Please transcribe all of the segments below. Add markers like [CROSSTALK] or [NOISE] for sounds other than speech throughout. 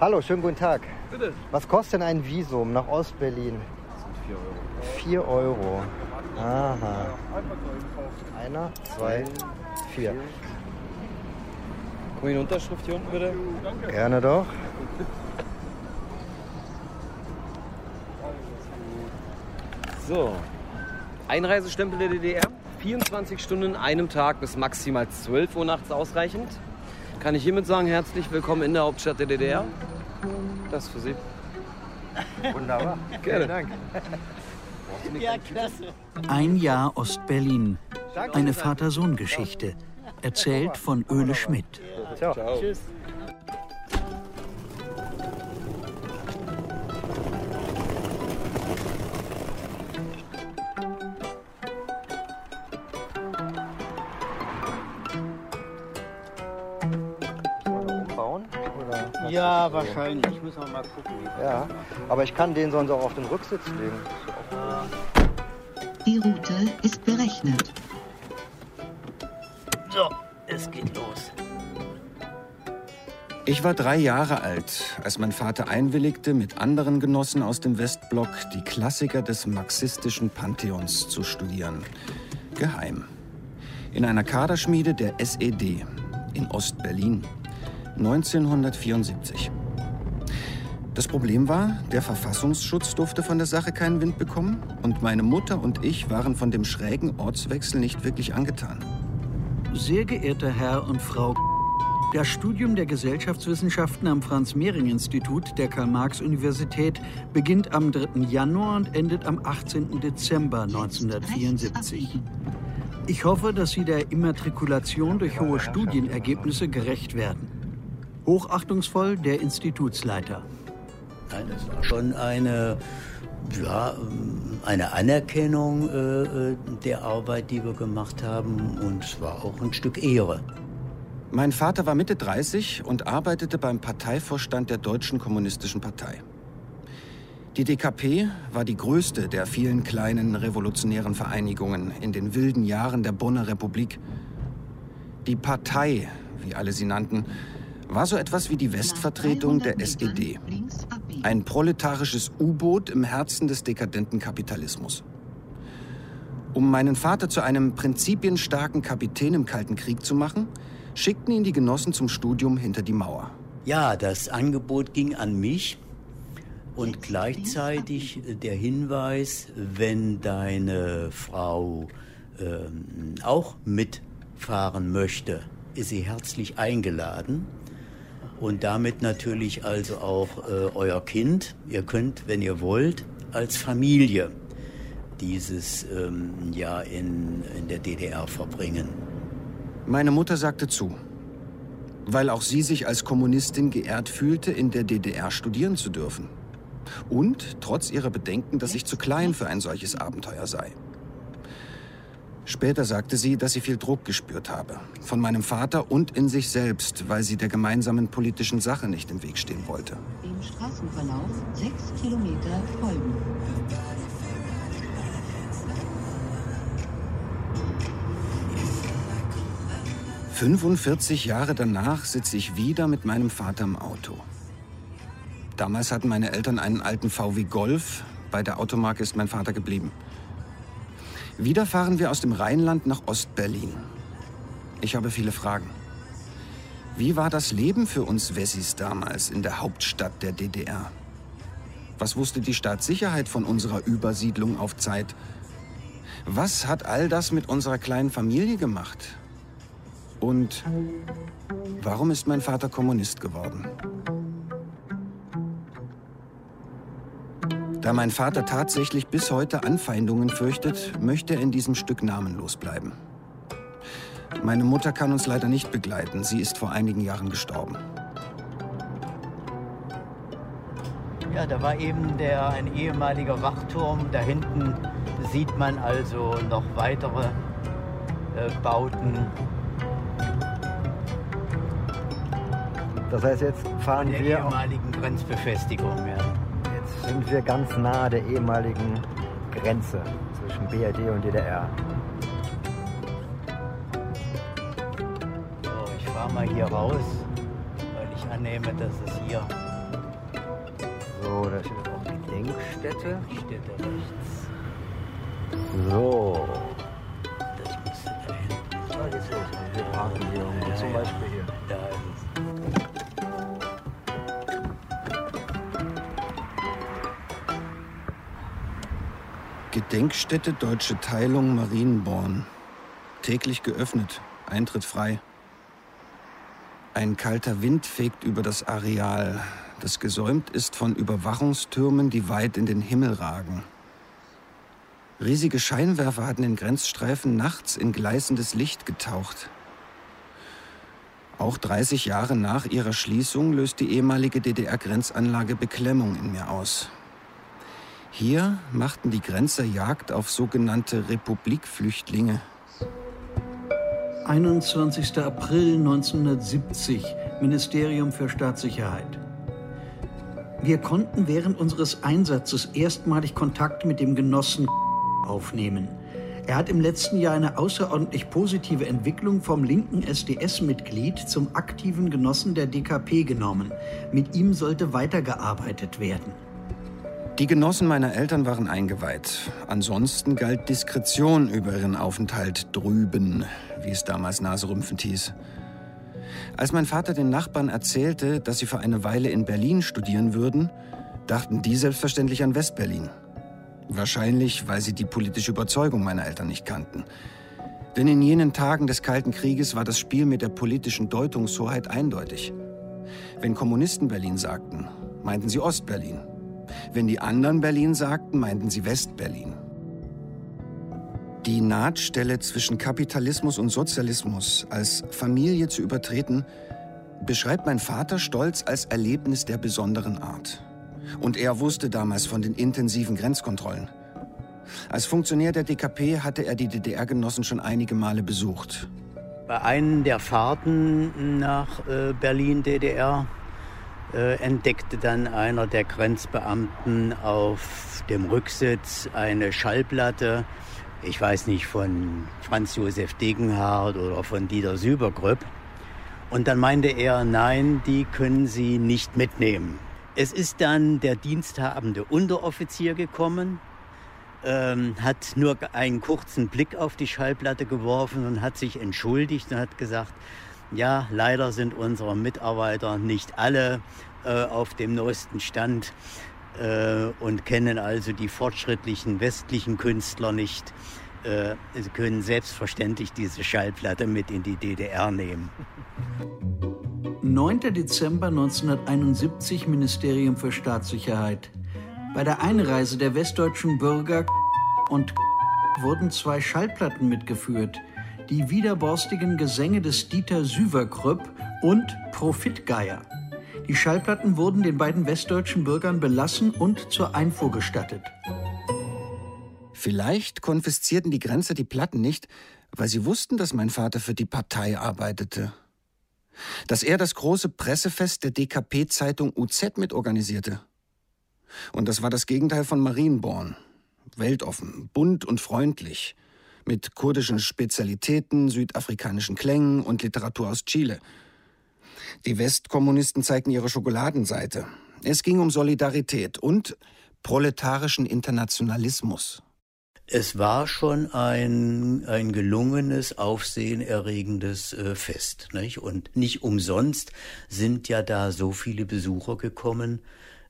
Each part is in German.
Hallo, schönen guten Tag. Bitte. Was kostet denn ein Visum nach Ostberlin? Das sind 4 Euro. 4 Euro. Aha. Einer, zwei, vier. Guck eine Unterschrift hier unten bitte. Gerne doch. So. Einreisestempel der DDR. 24 Stunden in einem Tag bis maximal 12 Uhr nachts ausreichend. Kann ich hiermit sagen, herzlich willkommen in der Hauptstadt der DDR. Das für Sie. Wunderbar. Gerne. Dank. Ein Jahr Ostberlin. Eine Vater-Sohn-Geschichte. Erzählt von Öle Schmidt. Ciao. Tschüss. Ja, wahrscheinlich. Muss man mal gucken. Ja, aber ich kann den sonst auch auf den Rücksitz legen. Die Route ist berechnet. So, es geht los. Ich war drei Jahre alt, als mein Vater einwilligte, mit anderen Genossen aus dem Westblock die Klassiker des marxistischen Pantheons zu studieren. Geheim. In einer Kaderschmiede der SED in Ostberlin. 1974. Das Problem war, der Verfassungsschutz durfte von der Sache keinen Wind bekommen und meine Mutter und ich waren von dem schrägen Ortswechsel nicht wirklich angetan. Sehr geehrter Herr und Frau, das Studium der Gesellschaftswissenschaften am Franz-Mehring-Institut der Karl-Marx-Universität beginnt am 3. Januar und endet am 18. Dezember 1974. Ich hoffe, dass Sie der Immatrikulation durch hohe Studienergebnisse gerecht werden. Hochachtungsvoll der Institutsleiter. Nein, das war schon eine, ja, eine Anerkennung äh, äh, der Arbeit, die wir gemacht haben. Und es war auch ein Stück Ehre. Mein Vater war Mitte 30 und arbeitete beim Parteivorstand der Deutschen Kommunistischen Partei. Die DKP war die größte der vielen kleinen revolutionären Vereinigungen in den wilden Jahren der Bonner Republik. Die Partei, wie alle sie nannten, war so etwas wie die Westvertretung der SED. Ein proletarisches U-Boot im Herzen des dekadenten Kapitalismus. Um meinen Vater zu einem prinzipienstarken Kapitän im Kalten Krieg zu machen, schickten ihn die Genossen zum Studium hinter die Mauer. Ja, das Angebot ging an mich und gleichzeitig der Hinweis, wenn deine Frau ähm, auch mitfahren möchte, ist sie herzlich eingeladen. Und damit natürlich also auch äh, euer Kind. Ihr könnt, wenn ihr wollt, als Familie dieses ähm, Jahr in, in der DDR verbringen. Meine Mutter sagte zu, weil auch sie sich als Kommunistin geehrt fühlte, in der DDR studieren zu dürfen. Und trotz ihrer Bedenken, dass ich zu klein für ein solches Abenteuer sei. Später sagte sie, dass sie viel Druck gespürt habe. Von meinem Vater und in sich selbst, weil sie der gemeinsamen politischen Sache nicht im Weg stehen wollte. Dem Straßenverlauf sechs Kilometer folgen. – 45 Jahre danach sitze ich wieder mit meinem Vater im Auto. Damals hatten meine Eltern einen alten VW Golf. Bei der Automarke ist mein Vater geblieben. Wieder fahren wir aus dem Rheinland nach Ostberlin. Ich habe viele Fragen. Wie war das Leben für uns Wessis damals in der Hauptstadt der DDR? Was wusste die Staatssicherheit von unserer Übersiedlung auf Zeit? Was hat all das mit unserer kleinen Familie gemacht? Und warum ist mein Vater Kommunist geworden? Da mein Vater tatsächlich bis heute Anfeindungen fürchtet, möchte er in diesem Stück namenlos bleiben. Meine Mutter kann uns leider nicht begleiten. Sie ist vor einigen Jahren gestorben. Ja, da war eben der, ein ehemaliger Wachturm. Da hinten sieht man also noch weitere äh, Bauten. Das heißt, jetzt fahren der wir, auch, ehemaligen Grenzbefestigung. Ja sind wir ganz nahe der ehemaligen Grenze zwischen BRD und DDR. So, ich fahre mal hier raus, weil ich annehme, dass es hier. So, da steht auch die Denkstätte. Städte rechts. So. Das müsste da hin. So, ah, jetzt los. Wir fahren hier irgendwo, zum Beispiel hier. Da Gedenkstätte Deutsche Teilung Marienborn. Täglich geöffnet, Eintritt frei. Ein kalter Wind fegt über das Areal, das gesäumt ist von Überwachungstürmen, die weit in den Himmel ragen. Riesige Scheinwerfer hatten den Grenzstreifen nachts in gleißendes Licht getaucht. Auch 30 Jahre nach ihrer Schließung löst die ehemalige DDR-Grenzanlage Beklemmung in mir aus. Hier machten die Grenzer Jagd auf sogenannte Republikflüchtlinge. 21. April 1970, Ministerium für Staatssicherheit. Wir konnten während unseres Einsatzes erstmalig Kontakt mit dem Genossen aufnehmen. Er hat im letzten Jahr eine außerordentlich positive Entwicklung vom linken SDS-Mitglied zum aktiven Genossen der DKP genommen. Mit ihm sollte weitergearbeitet werden. Die Genossen meiner Eltern waren eingeweiht. Ansonsten galt Diskretion über ihren Aufenthalt drüben, wie es damals naserümpfend hieß. Als mein Vater den Nachbarn erzählte, dass sie für eine Weile in Berlin studieren würden, dachten die selbstverständlich an Westberlin. Wahrscheinlich, weil sie die politische Überzeugung meiner Eltern nicht kannten. Denn in jenen Tagen des Kalten Krieges war das Spiel mit der politischen Deutungshoheit eindeutig. Wenn Kommunisten Berlin sagten, meinten sie Ostberlin. Wenn die anderen Berlin sagten, meinten sie Westberlin. Die Nahtstelle zwischen Kapitalismus und Sozialismus als Familie zu übertreten, beschreibt mein Vater stolz als Erlebnis der besonderen Art. Und er wusste damals von den intensiven Grenzkontrollen. Als Funktionär der DKP hatte er die DDR-Genossen schon einige Male besucht. Bei einem der Fahrten nach äh, Berlin, DDR, äh, entdeckte dann einer der Grenzbeamten auf dem Rücksitz eine Schallplatte, ich weiß nicht, von Franz Josef Degenhardt oder von Dieter Sübergrüpp. Und dann meinte er, nein, die können Sie nicht mitnehmen. Es ist dann der diensthabende Unteroffizier gekommen, ähm, hat nur einen kurzen Blick auf die Schallplatte geworfen und hat sich entschuldigt und hat gesagt, ja, leider sind unsere Mitarbeiter nicht alle äh, auf dem neuesten Stand äh, und kennen also die fortschrittlichen westlichen Künstler nicht. Äh, sie können selbstverständlich diese Schallplatte mit in die DDR nehmen. 9. Dezember 1971 Ministerium für Staatssicherheit. Bei der Einreise der westdeutschen Bürger und wurden zwei Schallplatten mitgeführt. Die widerborstigen Gesänge des Dieter Süverkrüpp und Profitgeier. Die Schallplatten wurden den beiden westdeutschen Bürgern belassen und zur Einfuhr gestattet. Vielleicht konfiszierten die Grenzer die Platten nicht, weil sie wussten, dass mein Vater für die Partei arbeitete. Dass er das große Pressefest der DKP-Zeitung UZ mitorganisierte. Und das war das Gegenteil von Marienborn. Weltoffen, bunt und freundlich. Mit kurdischen Spezialitäten, südafrikanischen Klängen und Literatur aus Chile. Die Westkommunisten zeigten ihre Schokoladenseite. Es ging um Solidarität und proletarischen Internationalismus. Es war schon ein, ein gelungenes, aufsehenerregendes äh, Fest. Nicht? Und nicht umsonst sind ja da so viele Besucher gekommen.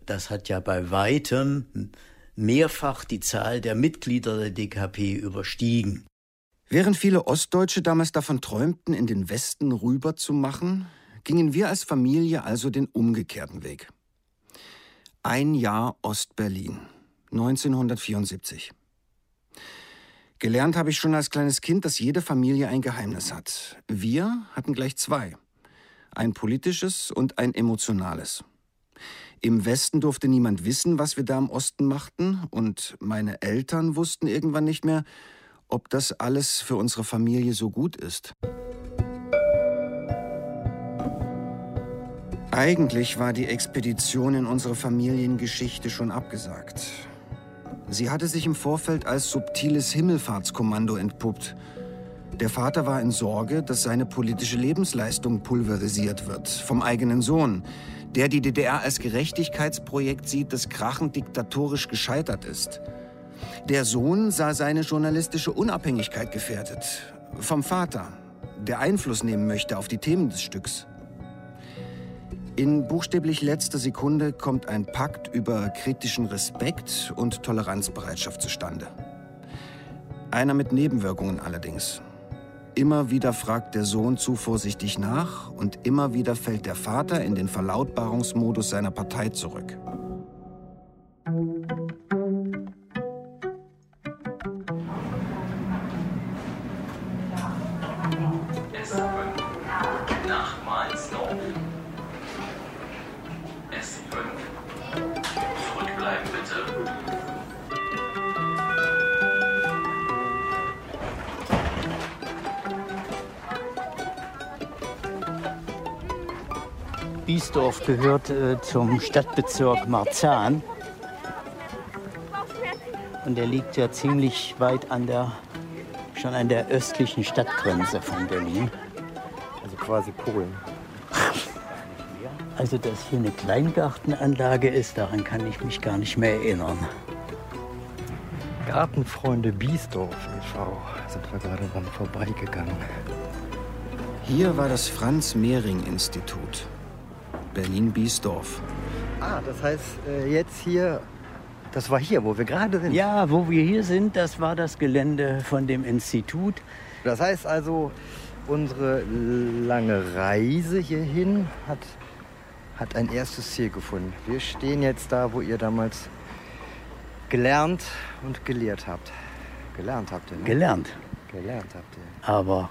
Das hat ja bei weitem mehrfach die Zahl der Mitglieder der DKP überstiegen. Während viele Ostdeutsche damals davon träumten, in den Westen rüber zu machen, gingen wir als Familie also den umgekehrten Weg. Ein Jahr Ostberlin, 1974. Gelernt habe ich schon als kleines Kind, dass jede Familie ein Geheimnis hat. Wir hatten gleich zwei. Ein politisches und ein emotionales. Im Westen durfte niemand wissen, was wir da im Osten machten, und meine Eltern wussten irgendwann nicht mehr, ob das alles für unsere Familie so gut ist. Eigentlich war die Expedition in unsere Familiengeschichte schon abgesagt. Sie hatte sich im Vorfeld als subtiles Himmelfahrtskommando entpuppt. Der Vater war in Sorge, dass seine politische Lebensleistung pulverisiert wird vom eigenen Sohn, der die DDR als Gerechtigkeitsprojekt sieht, das krachend diktatorisch gescheitert ist. Der Sohn sah seine journalistische Unabhängigkeit gefährdet. Vom Vater, der Einfluss nehmen möchte auf die Themen des Stücks. In buchstäblich letzter Sekunde kommt ein Pakt über kritischen Respekt und Toleranzbereitschaft zustande. Einer mit Nebenwirkungen allerdings. Immer wieder fragt der Sohn zu vorsichtig nach und immer wieder fällt der Vater in den Verlautbarungsmodus seiner Partei zurück. Biesdorf gehört äh, zum Stadtbezirk Marzahn. Und der liegt ja ziemlich weit an der, schon an der östlichen Stadtgrenze von Berlin. Also quasi Polen. Also, dass hier eine Kleingartenanlage ist, daran kann ich mich gar nicht mehr erinnern. Gartenfreunde Biesdorf e.V. sind wir gerade dran vorbeigegangen. Hier war das Franz-Mehring-Institut. Berlin-Biesdorf. Ah, das heißt, äh, jetzt hier, das war hier, wo wir gerade sind. Ja, wo wir hier sind, das war das Gelände von dem Institut. Das heißt also, unsere lange Reise hierhin hat, hat ein erstes Ziel gefunden. Wir stehen jetzt da, wo ihr damals gelernt und gelehrt habt. Gelernt habt ihr, ne? Gelernt. Gelernt habt ihr. Aber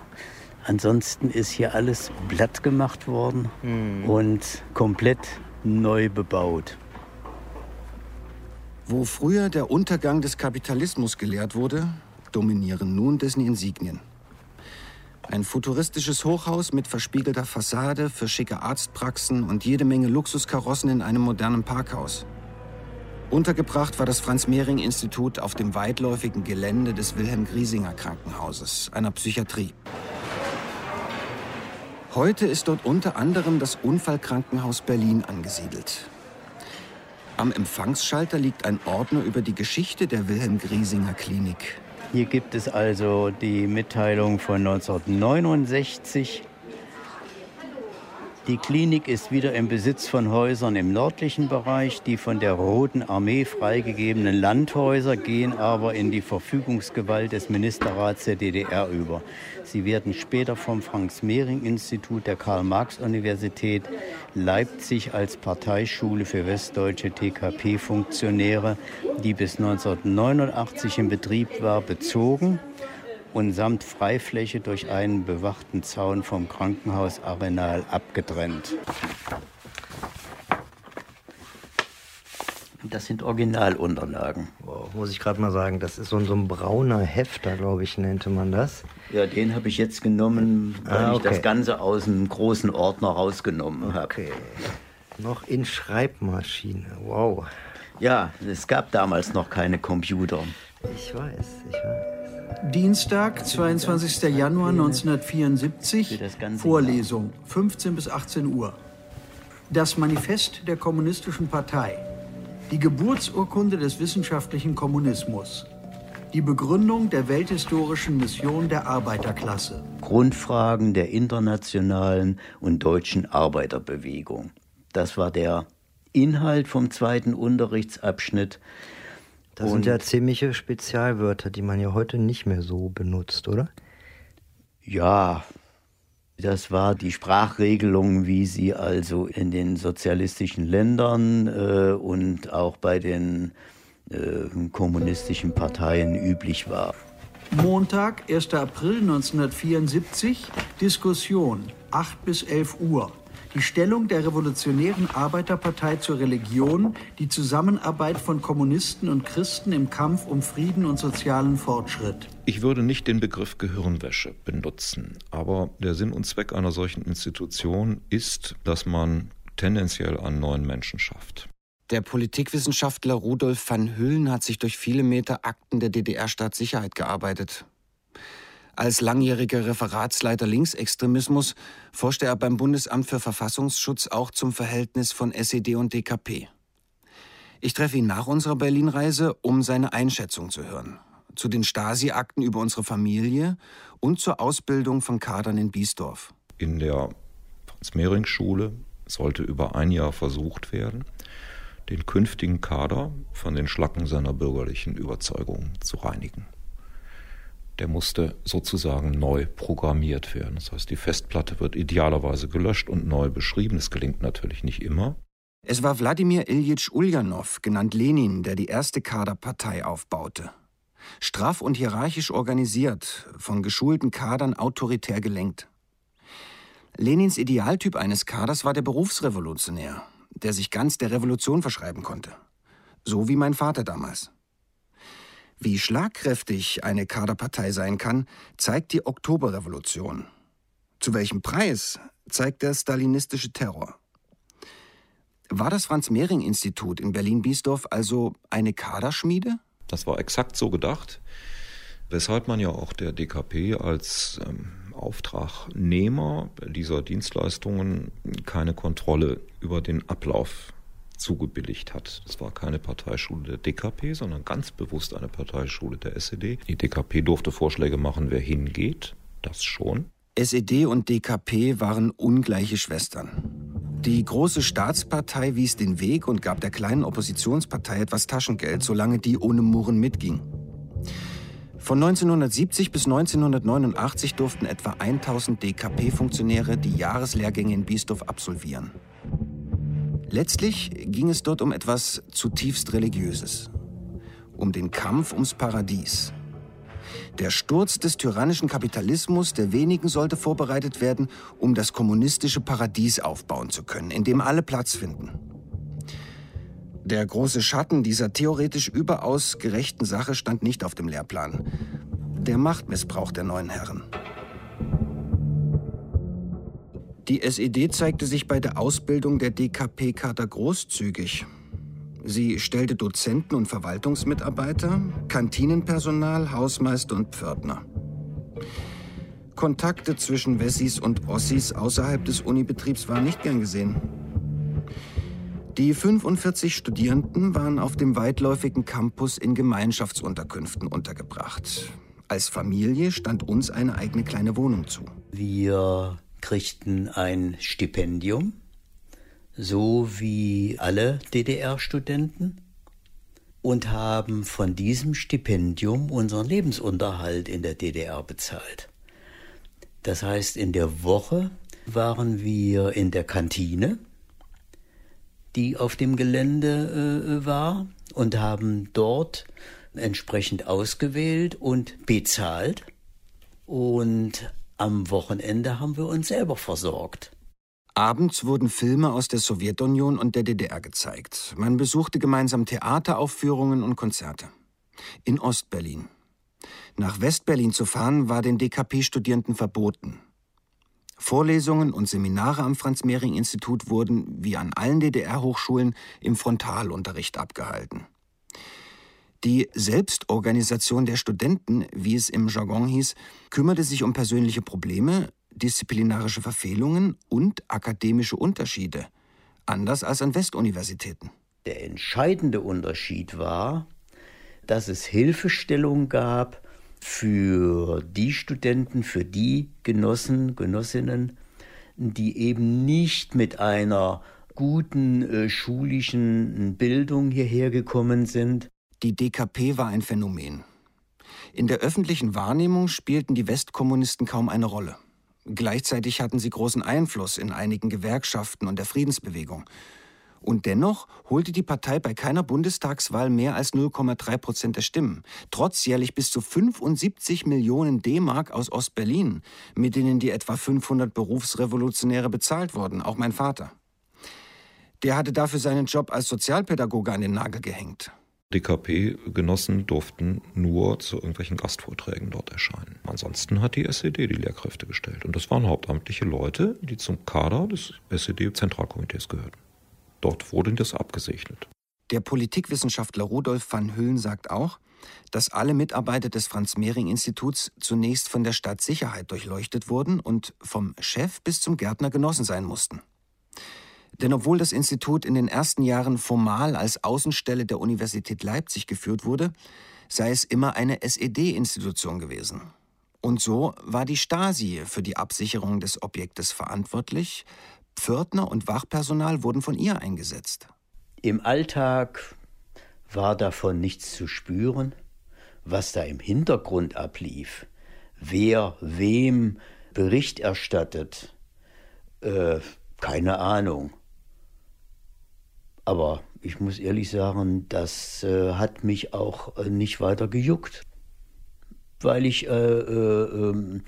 Ansonsten ist hier alles blatt gemacht worden Mhm. und komplett neu bebaut. Wo früher der Untergang des Kapitalismus gelehrt wurde, dominieren nun dessen Insignien. Ein futuristisches Hochhaus mit verspiegelter Fassade für schicke Arztpraxen und jede Menge Luxuskarossen in einem modernen Parkhaus. Untergebracht war das Franz-Mehring-Institut auf dem weitläufigen Gelände des Wilhelm-Griesinger Krankenhauses, einer Psychiatrie. Heute ist dort unter anderem das Unfallkrankenhaus Berlin angesiedelt. Am Empfangsschalter liegt ein Ordner über die Geschichte der Wilhelm Griesinger Klinik. Hier gibt es also die Mitteilung von 1969. Die Klinik ist wieder im Besitz von Häusern im nördlichen Bereich. Die von der Roten Armee freigegebenen Landhäuser gehen aber in die Verfügungsgewalt des Ministerrats der DDR über. Sie werden später vom Franz-Mehring-Institut der Karl-Marx-Universität Leipzig als Parteischule für westdeutsche TKP-Funktionäre, die bis 1989 in Betrieb war, bezogen und samt Freifläche durch einen bewachten Zaun vom Krankenhausarenal abgetrennt. Das sind Originalunterlagen. Wow, muss ich gerade mal sagen, das ist so ein, so ein brauner Hefter, glaube ich, nannte man das. Ja, den habe ich jetzt genommen, weil Ah, ich das okay. Ganze aus einem großen Ordner rausgenommen habe. Okay. Noch in Schreibmaschine. Wow. Ja, es gab damals noch keine Computer. Ich weiß, ich weiß. Dienstag, 22. Januar 1974, das ganze Vorlesung, 15 bis 18 Uhr. Das Manifest der Kommunistischen Partei. Die Geburtsurkunde des wissenschaftlichen Kommunismus. Die Begründung der welthistorischen Mission der Arbeiterklasse. Grundfragen der internationalen und deutschen Arbeiterbewegung. Das war der Inhalt vom zweiten Unterrichtsabschnitt. Das sind ja ziemliche Spezialwörter, die man ja heute nicht mehr so benutzt, oder? Ja, das war die Sprachregelung, wie sie also in den sozialistischen Ländern äh, und auch bei den äh, kommunistischen Parteien üblich war. Montag, 1. April 1974, Diskussion, 8 bis 11 Uhr. Die Stellung der Revolutionären Arbeiterpartei zur Religion, die Zusammenarbeit von Kommunisten und Christen im Kampf um Frieden und sozialen Fortschritt. Ich würde nicht den Begriff Gehirnwäsche benutzen, aber der Sinn und Zweck einer solchen Institution ist, dass man tendenziell einen neuen Menschen schafft. Der Politikwissenschaftler Rudolf van Hüllen hat sich durch viele Meter Akten der DDR-Staatssicherheit gearbeitet. Als langjähriger Referatsleiter Linksextremismus forschte er beim Bundesamt für Verfassungsschutz auch zum Verhältnis von SED und DKP. Ich treffe ihn nach unserer Berlin-Reise, um seine Einschätzung zu hören. Zu den Stasi-Akten über unsere Familie und zur Ausbildung von Kadern in Biesdorf. In der Franz-Mehring-Schule sollte über ein Jahr versucht werden, den künftigen Kader von den Schlacken seiner bürgerlichen Überzeugungen zu reinigen der musste sozusagen neu programmiert werden. Das heißt, die Festplatte wird idealerweise gelöscht und neu beschrieben. Es gelingt natürlich nicht immer. Es war Wladimir Iljitsch Uljanov, genannt Lenin, der die erste Kaderpartei aufbaute. Straff und hierarchisch organisiert, von geschulten Kadern autoritär gelenkt. Lenins Idealtyp eines Kaders war der Berufsrevolutionär, der sich ganz der Revolution verschreiben konnte. So wie mein Vater damals. Wie schlagkräftig eine Kaderpartei sein kann, zeigt die Oktoberrevolution. Zu welchem Preis zeigt der stalinistische Terror. War das Franz-Mehring-Institut in Berlin-Biesdorf also eine Kaderschmiede? Das war exakt so gedacht, weshalb man ja auch der DKP als ähm, Auftragnehmer dieser Dienstleistungen keine Kontrolle über den Ablauf zugebilligt hat. Das war keine Parteischule der DKP, sondern ganz bewusst eine Parteischule der SED. Die DKP durfte Vorschläge machen, wer hingeht, das schon. SED und DKP waren ungleiche Schwestern. Die große Staatspartei wies den Weg und gab der kleinen Oppositionspartei etwas Taschengeld, solange die ohne Murren mitging. Von 1970 bis 1989 durften etwa 1000 DKP-Funktionäre die Jahreslehrgänge in Biesdorf absolvieren. Letztlich ging es dort um etwas zutiefst Religiöses. Um den Kampf ums Paradies. Der Sturz des tyrannischen Kapitalismus der wenigen sollte vorbereitet werden, um das kommunistische Paradies aufbauen zu können, in dem alle Platz finden. Der große Schatten dieser theoretisch überaus gerechten Sache stand nicht auf dem Lehrplan. Der Machtmissbrauch der neuen Herren. Die SED zeigte sich bei der Ausbildung der DKP-Kader großzügig. Sie stellte Dozenten und Verwaltungsmitarbeiter, Kantinenpersonal, Hausmeister und Pförtner. Kontakte zwischen Wessis und Ossis außerhalb des Unibetriebs waren nicht gern gesehen. Die 45 Studierenden waren auf dem weitläufigen Campus in Gemeinschaftsunterkünften untergebracht. Als Familie stand uns eine eigene kleine Wohnung zu. Wir kriegten ein Stipendium, so wie alle DDR-Studenten, und haben von diesem Stipendium unseren Lebensunterhalt in der DDR bezahlt. Das heißt, in der Woche waren wir in der Kantine, die auf dem Gelände äh, war, und haben dort entsprechend ausgewählt und bezahlt. Und am Wochenende haben wir uns selber versorgt. Abends wurden Filme aus der Sowjetunion und der DDR gezeigt. Man besuchte gemeinsam Theateraufführungen und Konzerte. In Ostberlin. Nach Westberlin zu fahren war den DKP-Studierenden verboten. Vorlesungen und Seminare am Franz-Mehring-Institut wurden, wie an allen DDR-Hochschulen, im Frontalunterricht abgehalten. Die Selbstorganisation der Studenten, wie es im Jargon hieß, kümmerte sich um persönliche Probleme, disziplinarische Verfehlungen und akademische Unterschiede, anders als an Westuniversitäten. Der entscheidende Unterschied war, dass es Hilfestellung gab für die Studenten, für die Genossen, Genossinnen, die eben nicht mit einer guten äh, schulischen Bildung hierher gekommen sind, die DKP war ein Phänomen. In der öffentlichen Wahrnehmung spielten die Westkommunisten kaum eine Rolle. Gleichzeitig hatten sie großen Einfluss in einigen Gewerkschaften und der Friedensbewegung. Und dennoch holte die Partei bei keiner Bundestagswahl mehr als 0,3 Prozent der Stimmen, trotz jährlich bis zu 75 Millionen D-Mark aus Ostberlin, mit denen die etwa 500 Berufsrevolutionäre bezahlt wurden, auch mein Vater. Der hatte dafür seinen Job als Sozialpädagoge an den Nagel gehängt. DKP-Genossen durften nur zu irgendwelchen Gastvorträgen dort erscheinen. Ansonsten hat die SED die Lehrkräfte gestellt. Und das waren hauptamtliche Leute, die zum Kader des SED-Zentralkomitees gehörten. Dort wurde das abgesegnet. Der Politikwissenschaftler Rudolf van Hüllen sagt auch, dass alle Mitarbeiter des Franz-Mehring-Instituts zunächst von der Stadtsicherheit durchleuchtet wurden und vom Chef bis zum Gärtner genossen sein mussten. Denn obwohl das Institut in den ersten Jahren formal als Außenstelle der Universität Leipzig geführt wurde, sei es immer eine SED-Institution gewesen. Und so war die Stasi für die Absicherung des Objektes verantwortlich, Pförtner und Wachpersonal wurden von ihr eingesetzt. Im Alltag war davon nichts zu spüren, was da im Hintergrund ablief, wer wem Bericht erstattet, äh, keine Ahnung. Aber ich muss ehrlich sagen, das äh, hat mich auch äh, nicht weiter gejuckt, weil ich äh, äh, ähm,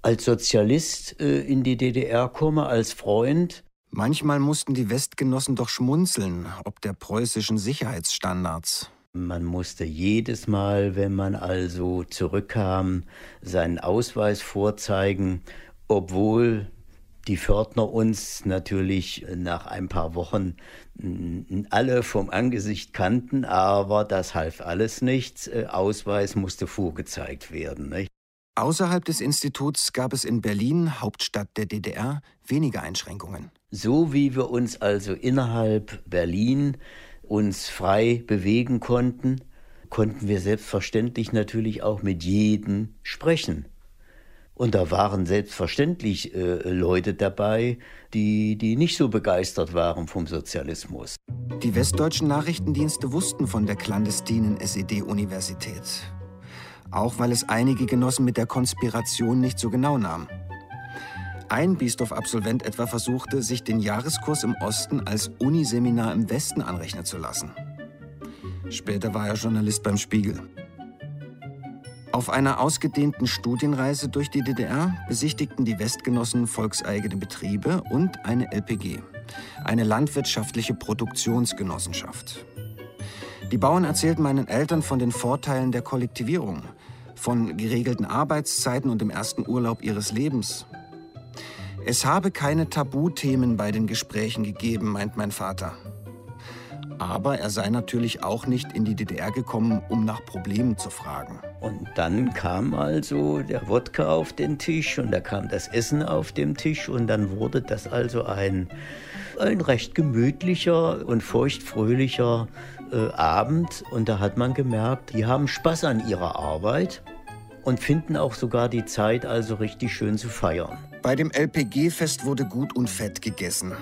als Sozialist äh, in die DDR komme, als Freund. Manchmal mussten die Westgenossen doch schmunzeln, ob der preußischen Sicherheitsstandards. Man musste jedes Mal, wenn man also zurückkam, seinen Ausweis vorzeigen, obwohl die Pförtner uns natürlich nach ein paar Wochen alle vom Angesicht kannten, aber das half alles nichts. Äh, Ausweis musste vorgezeigt werden. Nicht? Außerhalb des Instituts gab es in Berlin, Hauptstadt der DDR, weniger Einschränkungen. So wie wir uns also innerhalb Berlin uns frei bewegen konnten, konnten wir selbstverständlich natürlich auch mit jedem sprechen. Und da waren selbstverständlich äh, Leute dabei, die, die nicht so begeistert waren vom Sozialismus. Die westdeutschen Nachrichtendienste wussten von der clandestinen SED-Universität. Auch weil es einige Genossen mit der Konspiration nicht so genau nahmen. Ein Biesdorf-Absolvent etwa versuchte, sich den Jahreskurs im Osten als Uniseminar im Westen anrechnen zu lassen. Später war er Journalist beim Spiegel. Auf einer ausgedehnten Studienreise durch die DDR besichtigten die Westgenossen volkseigene Betriebe und eine LPG, eine landwirtschaftliche Produktionsgenossenschaft. Die Bauern erzählten meinen Eltern von den Vorteilen der Kollektivierung, von geregelten Arbeitszeiten und dem ersten Urlaub ihres Lebens. Es habe keine Tabuthemen bei den Gesprächen gegeben, meint mein Vater. Aber er sei natürlich auch nicht in die DDR gekommen, um nach Problemen zu fragen. Und dann kam also der Wodka auf den Tisch und da kam das Essen auf dem Tisch und dann wurde das also ein, ein recht gemütlicher und feuchtfröhlicher äh, Abend. Und da hat man gemerkt, die haben Spaß an ihrer Arbeit und finden auch sogar die Zeit, also richtig schön zu feiern. Bei dem LPG-Fest wurde gut und fett gegessen.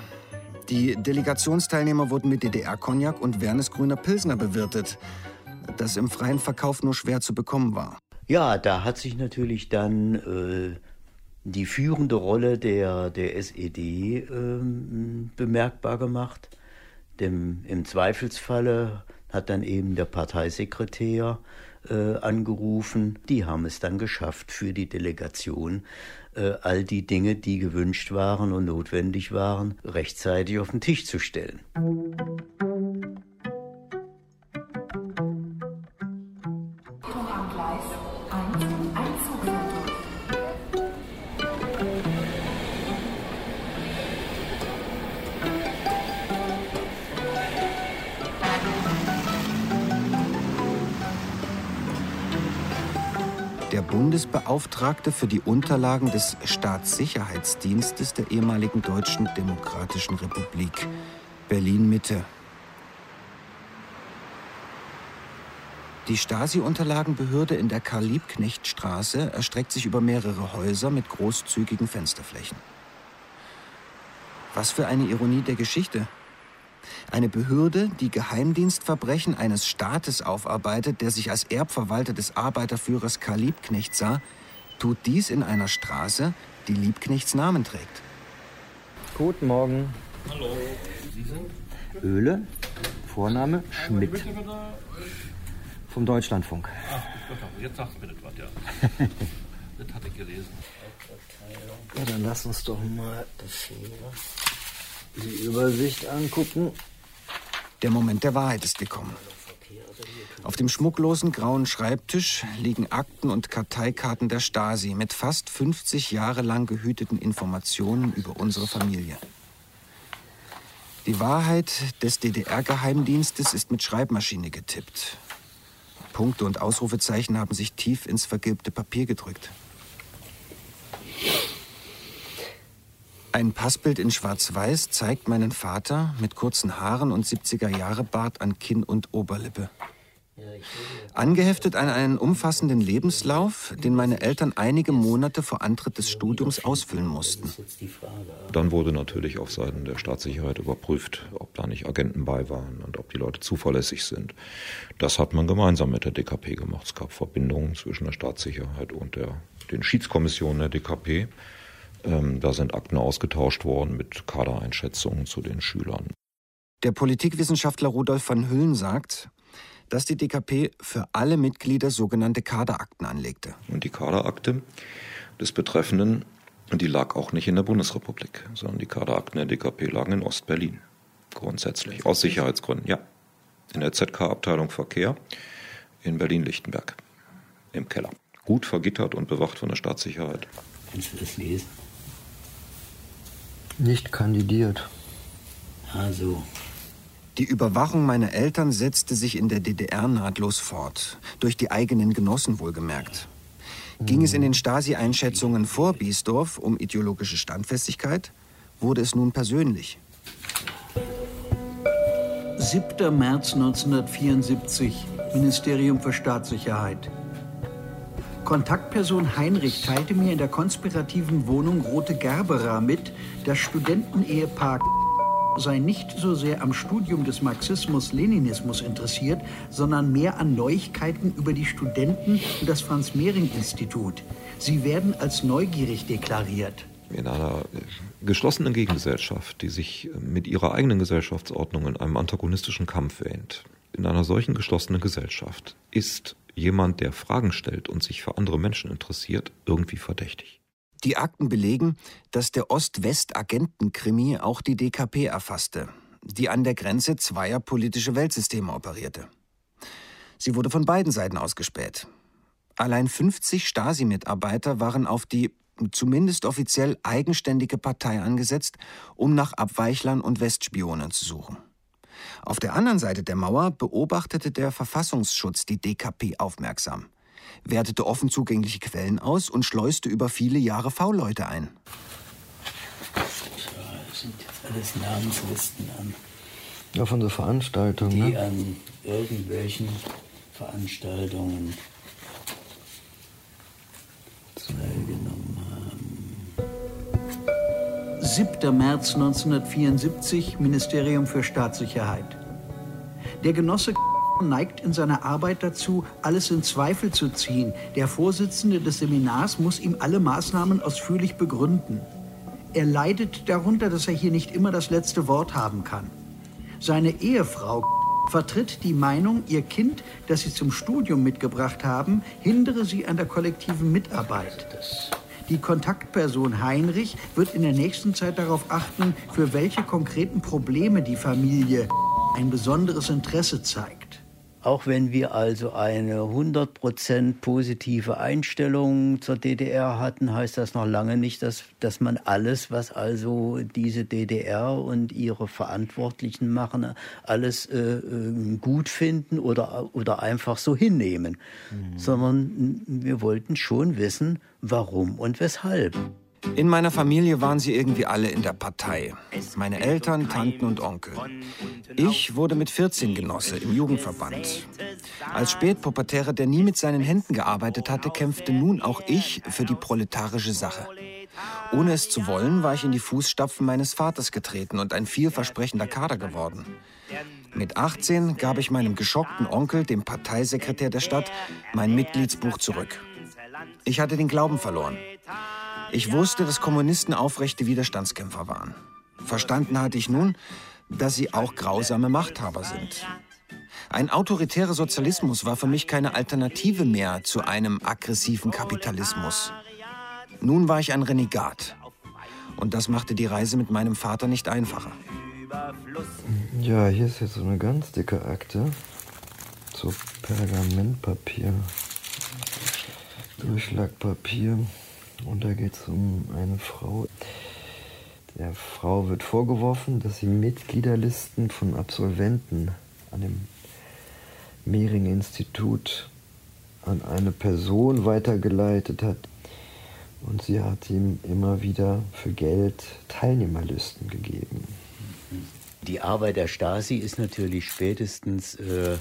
Die Delegationsteilnehmer wurden mit DDR-Cognac und Wernesgrüner Pilsner bewirtet, das im freien Verkauf nur schwer zu bekommen war. Ja, da hat sich natürlich dann äh, die führende Rolle der, der SED äh, bemerkbar gemacht. Dem, Im Zweifelsfalle hat dann eben der Parteisekretär äh, angerufen. Die haben es dann geschafft, für die Delegation all die Dinge, die gewünscht waren und notwendig waren, rechtzeitig auf den Tisch zu stellen. Bundesbeauftragte für die Unterlagen des Staatssicherheitsdienstes der ehemaligen Deutschen Demokratischen Republik Berlin-Mitte. Die Stasi-Unterlagenbehörde in der Karl-Liebknecht-Straße erstreckt sich über mehrere Häuser mit großzügigen Fensterflächen. Was für eine Ironie der Geschichte. Eine Behörde, die Geheimdienstverbrechen eines Staates aufarbeitet, der sich als Erbverwalter des Arbeiterführers Karl Liebknecht sah, tut dies in einer Straße, die Liebknechts Namen trägt. Guten Morgen. Hallo. Öhle, Vorname Schmidt. Vom Deutschlandfunk. Ach, jetzt sagst du mir das was, ja. [LAUGHS] das hatte ich gelesen. Ja, dann lass uns doch mal das hier die Übersicht angucken. Der Moment der Wahrheit ist gekommen. Auf dem schmucklosen grauen Schreibtisch liegen Akten und Karteikarten der Stasi mit fast 50 Jahre lang gehüteten Informationen über unsere Familie. Die Wahrheit des DDR-Geheimdienstes ist mit Schreibmaschine getippt. Punkte und Ausrufezeichen haben sich tief ins vergilbte Papier gedrückt. Ein Passbild in Schwarz-Weiß zeigt meinen Vater mit kurzen Haaren und 70er-Jahre-Bart an Kinn und Oberlippe. Angeheftet an einen umfassenden Lebenslauf, den meine Eltern einige Monate vor Antritt des Studiums ausfüllen mussten. Dann wurde natürlich auf Seiten der Staatssicherheit überprüft, ob da nicht Agenten bei waren und ob die Leute zuverlässig sind. Das hat man gemeinsam mit der DKP gemacht. Es gab Verbindungen zwischen der Staatssicherheit und der, den Schiedskommissionen der DKP. Ähm, da sind Akten ausgetauscht worden mit Kadereinschätzungen zu den Schülern. Der Politikwissenschaftler Rudolf van Hüllen sagt, dass die DKP für alle Mitglieder sogenannte Kaderakten anlegte. Und die Kaderakte des Betreffenden, die lag auch nicht in der Bundesrepublik, sondern die Kaderakten der DKP lagen in Ostberlin. Grundsätzlich, aus Sicherheitsgründen, ja. In der ZK-Abteilung Verkehr in Berlin-Lichtenberg. Im Keller. Gut vergittert und bewacht von der Staatssicherheit. Kannst du das lesen? Nicht kandidiert. Also, Die Überwachung meiner Eltern setzte sich in der DDR nahtlos fort, durch die eigenen Genossen wohlgemerkt. Ging es in den Stasi-Einschätzungen vor Biesdorf um ideologische Standfestigkeit, wurde es nun persönlich. 7. März 1974, Ministerium für Staatssicherheit. Kontaktperson Heinrich teilte mir in der konspirativen Wohnung Rote Gerbera mit, das Studentenehepaar sei nicht so sehr am Studium des Marxismus-Leninismus interessiert, sondern mehr an Neuigkeiten über die Studenten und das Franz-Mehring-Institut. Sie werden als neugierig deklariert. In einer geschlossenen Gegengesellschaft, die sich mit ihrer eigenen Gesellschaftsordnung in einem antagonistischen Kampf wähnt, in einer solchen geschlossenen Gesellschaft ist jemand, der Fragen stellt und sich für andere Menschen interessiert, irgendwie verdächtig. Die Akten belegen, dass der Ost-West-Agentenkrimi auch die DKP erfasste, die an der Grenze zweier politische Weltsysteme operierte. Sie wurde von beiden Seiten ausgespäht. Allein 50 Stasi-Mitarbeiter waren auf die zumindest offiziell eigenständige Partei angesetzt, um nach Abweichlern und Westspionen zu suchen. Auf der anderen Seite der Mauer beobachtete der Verfassungsschutz die DKP aufmerksam, wertete offen zugängliche Quellen aus und schleuste über viele Jahre V-Leute ein. das sind jetzt alles Namenslisten an, Ja, von so Veranstaltungen. die Ne? an irgendwelchen Veranstaltungen teilgenommen haben. 7. März 1974, Ministerium für Staatssicherheit. Der Genosse neigt in seiner Arbeit dazu, alles in Zweifel zu ziehen. Der Vorsitzende des Seminars muss ihm alle Maßnahmen ausführlich begründen. Er leidet darunter, dass er hier nicht immer das letzte Wort haben kann. Seine Ehefrau vertritt die Meinung, ihr Kind, das sie zum Studium mitgebracht haben, hindere sie an der kollektiven Mitarbeit. Die Kontaktperson Heinrich wird in der nächsten Zeit darauf achten, für welche konkreten Probleme die Familie ein besonderes Interesse zeigt. Auch wenn wir also eine 100% positive Einstellung zur DDR hatten, heißt das noch lange nicht, dass, dass man alles, was also diese DDR und ihre Verantwortlichen machen, alles äh, äh, gut finden oder, oder einfach so hinnehmen. Sondern wir wollten schon wissen, warum und weshalb. In meiner Familie waren sie irgendwie alle in der Partei. Meine Eltern, Tanten und Onkel. Ich wurde mit 14 Genosse im Jugendverband. Als Spätpubertärer, der nie mit seinen Händen gearbeitet hatte, kämpfte nun auch ich für die proletarische Sache. Ohne es zu wollen, war ich in die Fußstapfen meines Vaters getreten und ein vielversprechender Kader geworden. Mit 18 gab ich meinem geschockten Onkel, dem Parteisekretär der Stadt, mein Mitgliedsbuch zurück. Ich hatte den Glauben verloren. Ich wusste, dass Kommunisten aufrechte Widerstandskämpfer waren. Verstanden hatte ich nun, dass sie auch grausame Machthaber sind. Ein autoritärer Sozialismus war für mich keine Alternative mehr zu einem aggressiven Kapitalismus. Nun war ich ein Renegat. Und das machte die Reise mit meinem Vater nicht einfacher. Ja, hier ist jetzt so eine ganz dicke Akte. So Pergamentpapier. Durchschlagpapier. Und da geht es um eine Frau. Der Frau wird vorgeworfen, dass sie Mitgliederlisten von Absolventen an dem Mehring-Institut an eine Person weitergeleitet hat. Und sie hat ihm immer wieder für Geld Teilnehmerlisten gegeben. Die Arbeit der Stasi ist natürlich spätestens äh,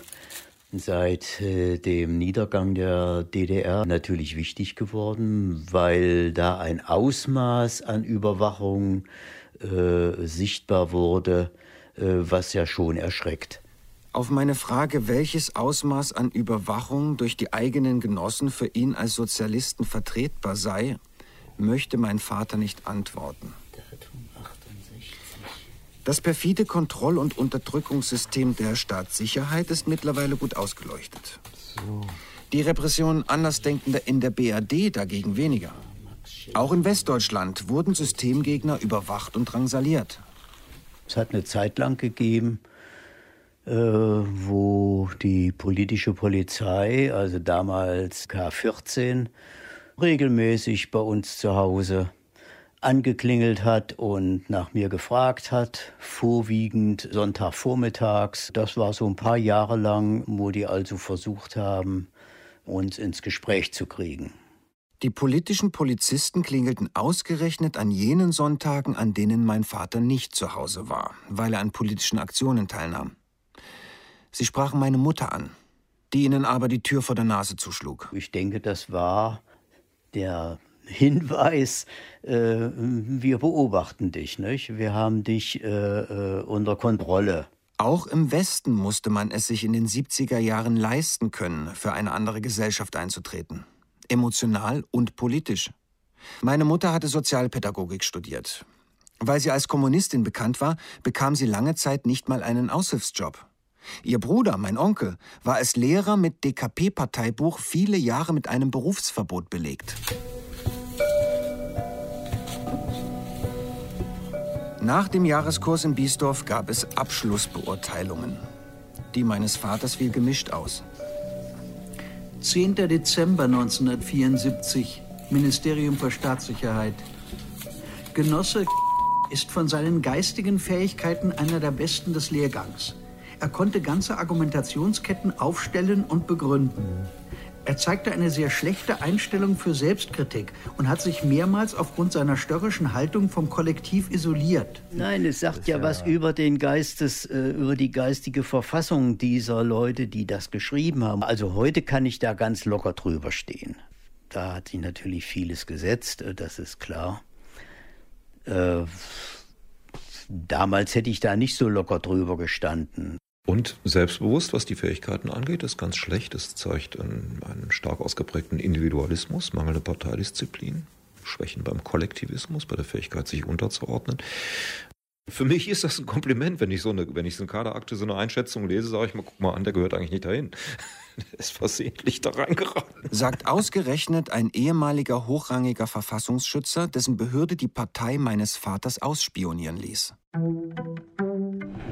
seit äh, dem Niedergang der DDR natürlich wichtig geworden, weil da ein Ausmaß an Überwachung äh, sichtbar wurde, äh, was ja schon erschreckt. Auf meine Frage, welches Ausmaß an Überwachung durch die eigenen Genossen für ihn als Sozialisten vertretbar sei, möchte mein Vater nicht antworten. Das perfide Kontroll- und Unterdrückungssystem der Staatssicherheit ist mittlerweile gut ausgeleuchtet. So. Die Repression Andersdenkender in der BRD dagegen weniger. Auch in Westdeutschland wurden Systemgegner überwacht und drangsaliert. Es hat eine Zeit lang gegeben, äh, wo die politische Polizei, also damals K14, regelmäßig bei uns zu Hause angeklingelt hat und nach mir gefragt hat, vorwiegend Sonntagvormittags. Das war so ein paar Jahre lang, wo die also versucht haben, uns ins Gespräch zu kriegen. Die politischen Polizisten klingelten ausgerechnet an jenen Sonntagen, an denen mein Vater nicht zu Hause war, weil er an politischen Aktionen teilnahm. Sie sprachen meine Mutter an, die ihnen aber die Tür vor der Nase zuschlug. Ich denke, das war der Hinweis, äh, wir beobachten dich, nicht? wir haben dich äh, äh, unter Kontrolle. Auch im Westen musste man es sich in den 70er Jahren leisten können, für eine andere Gesellschaft einzutreten. Emotional und politisch. Meine Mutter hatte Sozialpädagogik studiert. Weil sie als Kommunistin bekannt war, bekam sie lange Zeit nicht mal einen Aushilfsjob. Ihr Bruder, mein Onkel, war als Lehrer mit DKP-Parteibuch viele Jahre mit einem Berufsverbot belegt. Nach dem Jahreskurs in Biesdorf gab es Abschlussbeurteilungen. Die meines Vaters fiel gemischt aus. 10. Dezember 1974, Ministerium für Staatssicherheit. Genosse ist von seinen geistigen Fähigkeiten einer der besten des Lehrgangs. Er konnte ganze Argumentationsketten aufstellen und begründen. Er zeigte eine sehr schlechte Einstellung für Selbstkritik und hat sich mehrmals aufgrund seiner störrischen Haltung vom Kollektiv isoliert. Nein, es sagt ja, ja, was über den Geistes, äh, über die geistige Verfassung dieser Leute, die das geschrieben haben. Also heute kann ich da ganz locker drüber stehen. Da hat sich natürlich vieles gesetzt, äh, das ist klar. Äh, damals hätte ich da nicht so locker drüber gestanden. Und selbstbewusst, was die Fähigkeiten angeht, ist ganz schlecht. Es zeigt einen, einen stark ausgeprägten Individualismus, mangelnde Parteidisziplin, Schwächen beim Kollektivismus, bei der Fähigkeit, sich unterzuordnen. Für mich ist das ein Kompliment, wenn ich so eine, wenn ich so eine Kaderakte, so eine Einschätzung lese, sage ich mal, guck mal an, der gehört eigentlich nicht dahin. [LAUGHS] Der ist versehentlich da reingeraten. Sagt ausgerechnet ein ehemaliger hochrangiger Verfassungsschützer, dessen Behörde die Partei meines Vaters ausspionieren ließ.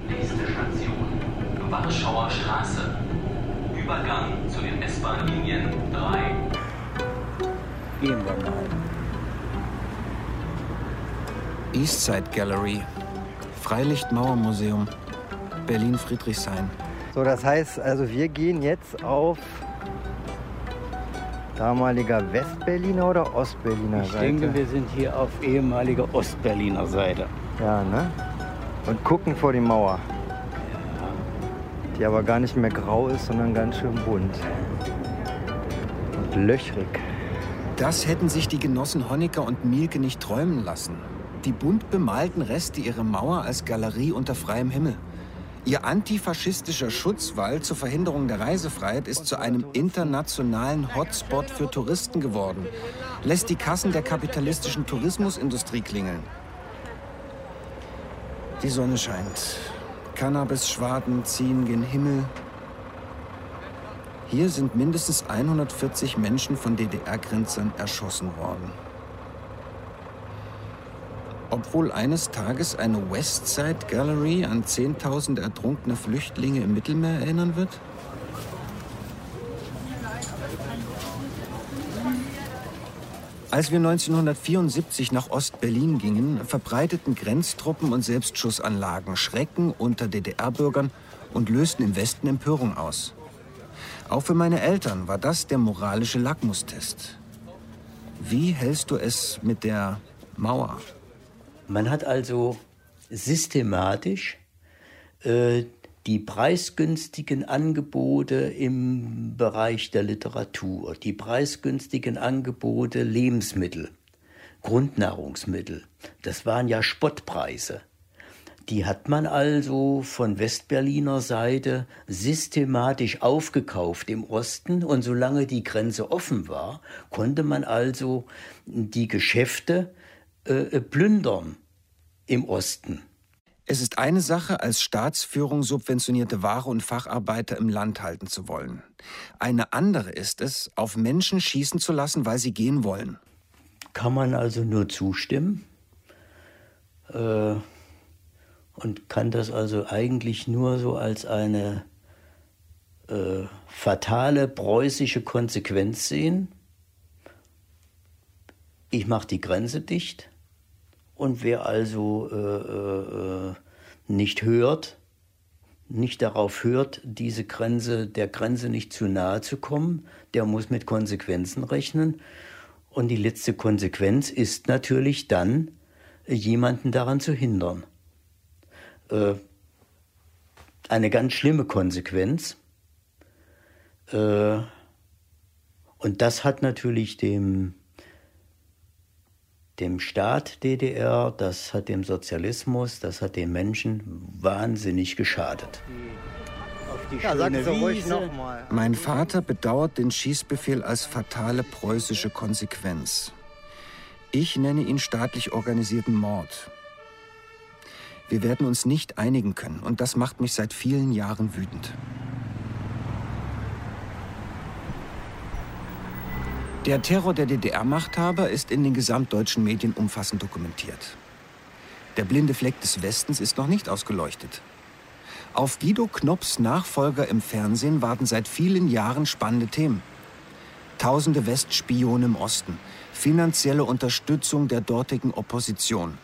Nächste. Warschauer Straße. Übergang zu den S-Bahn-Linien 3. Gehen wir mal. Eastside Gallery. Freilichtmauermuseum. Berlin-Friedrichshain. So, das heißt, also wir gehen jetzt auf damaliger Westberliner oder Ostberliner ich Seite? Ich denke, wir sind hier auf ehemaliger Ostberliner Seite. Ja, ne? Und gucken vor die Mauer die aber gar nicht mehr grau ist, sondern ganz schön bunt und löchrig. Das hätten sich die Genossen Honecker und Mielke nicht träumen lassen. Die bunt bemalten Reste ihrer Mauer als Galerie unter freiem Himmel. Ihr antifaschistischer Schutzwall zur Verhinderung der Reisefreiheit ist zu einem internationalen Hotspot für Touristen geworden, lässt die Kassen der kapitalistischen Tourismusindustrie klingeln. Die Sonne scheint. Cannabis-Schwaden ziehen gen Himmel. Hier sind mindestens 140 Menschen von DDR-Grenzern erschossen worden. Obwohl eines Tages eine Westside Gallery an 10.000 ertrunkene Flüchtlinge im Mittelmeer erinnern wird? Als wir 1974 nach Ost-Berlin gingen, verbreiteten Grenztruppen und Selbstschussanlagen Schrecken unter DDR-Bürgern und lösten im Westen Empörung aus. Auch für meine Eltern war das der moralische Lackmustest. Wie hältst du es mit der Mauer? Man hat also systematisch äh, die preisgünstigen Angebote im Bereich der Literatur, die preisgünstigen Angebote Lebensmittel, Grundnahrungsmittel, das waren ja Spottpreise. Die hat man also von Westberliner Seite systematisch aufgekauft im Osten und solange die Grenze offen war, konnte man also die Geschäfte äh, plündern im Osten. Es ist eine Sache, als Staatsführung subventionierte Ware und Facharbeiter im Land halten zu wollen. Eine andere ist es, auf Menschen schießen zu lassen, weil sie gehen wollen. Kann man also nur zustimmen äh, und kann das also eigentlich nur so als eine äh, fatale preußische Konsequenz sehen. Ich mache die Grenze dicht und wer also äh, äh, nicht hört, nicht darauf hört, diese Grenze, der Grenze nicht zu nahe zu kommen, der muss mit Konsequenzen rechnen. Und die letzte Konsequenz ist natürlich dann, jemanden daran zu hindern. Äh, eine ganz schlimme Konsequenz. Äh, und das hat natürlich dem dem Staat DDR, das hat dem Sozialismus, das hat den Menschen wahnsinnig geschadet. Ja, sagen Sie ruhig nochmal. Mein Vater bedauert den Schießbefehl als fatale preußische Konsequenz. Ich nenne ihn staatlich organisierten Mord. Wir werden uns nicht einigen können und das macht mich seit vielen Jahren wütend. Der Terror der DDR-Machthaber ist in den gesamtdeutschen Medien umfassend dokumentiert. Der blinde Fleck des Westens ist noch nicht ausgeleuchtet. Auf Guido Knopps Nachfolger im Fernsehen warten seit vielen Jahren spannende Themen. Tausende Westspione im Osten, finanzielle Unterstützung der dortigen Opposition,